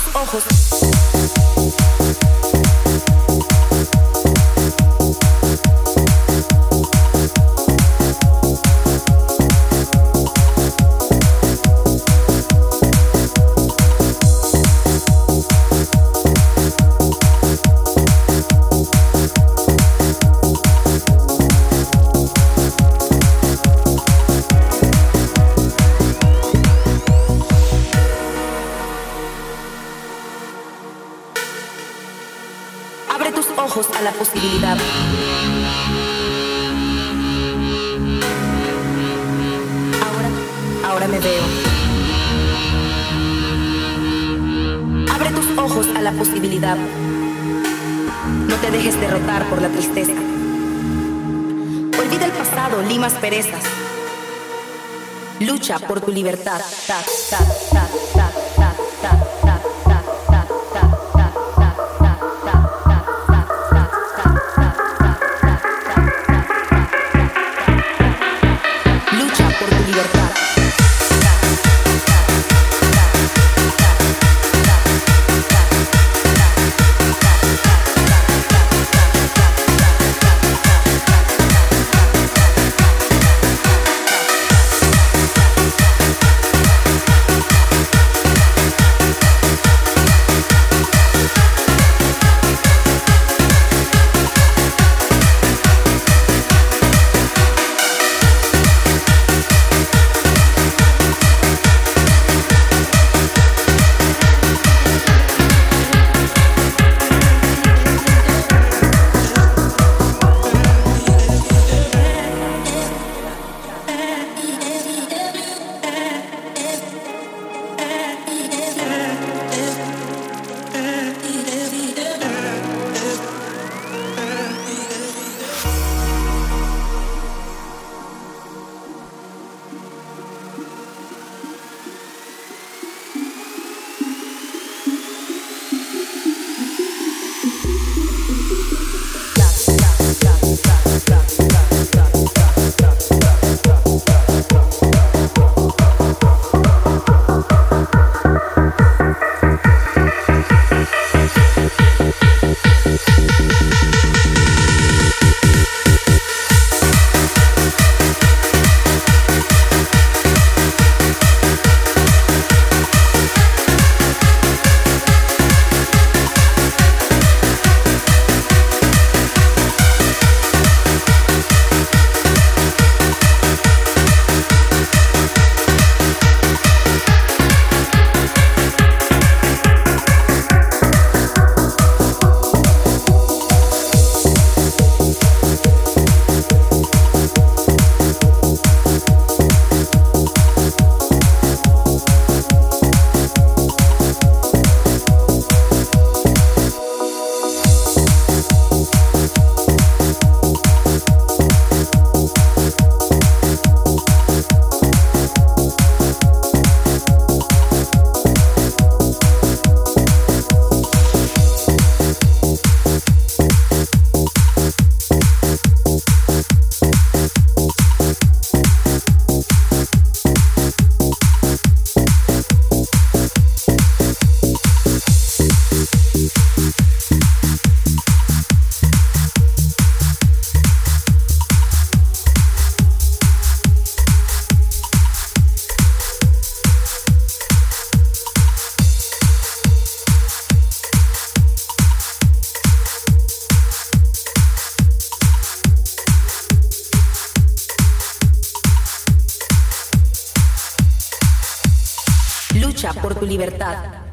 tus ojos. Ojos a la posibilidad. Ahora, ahora me veo. Abre tus ojos a la posibilidad. No te dejes derrotar por la tristeza. Olvida el pasado, limas perezas. Lucha por tu libertad. Ta, ta, ta, Lucha por tu libertad.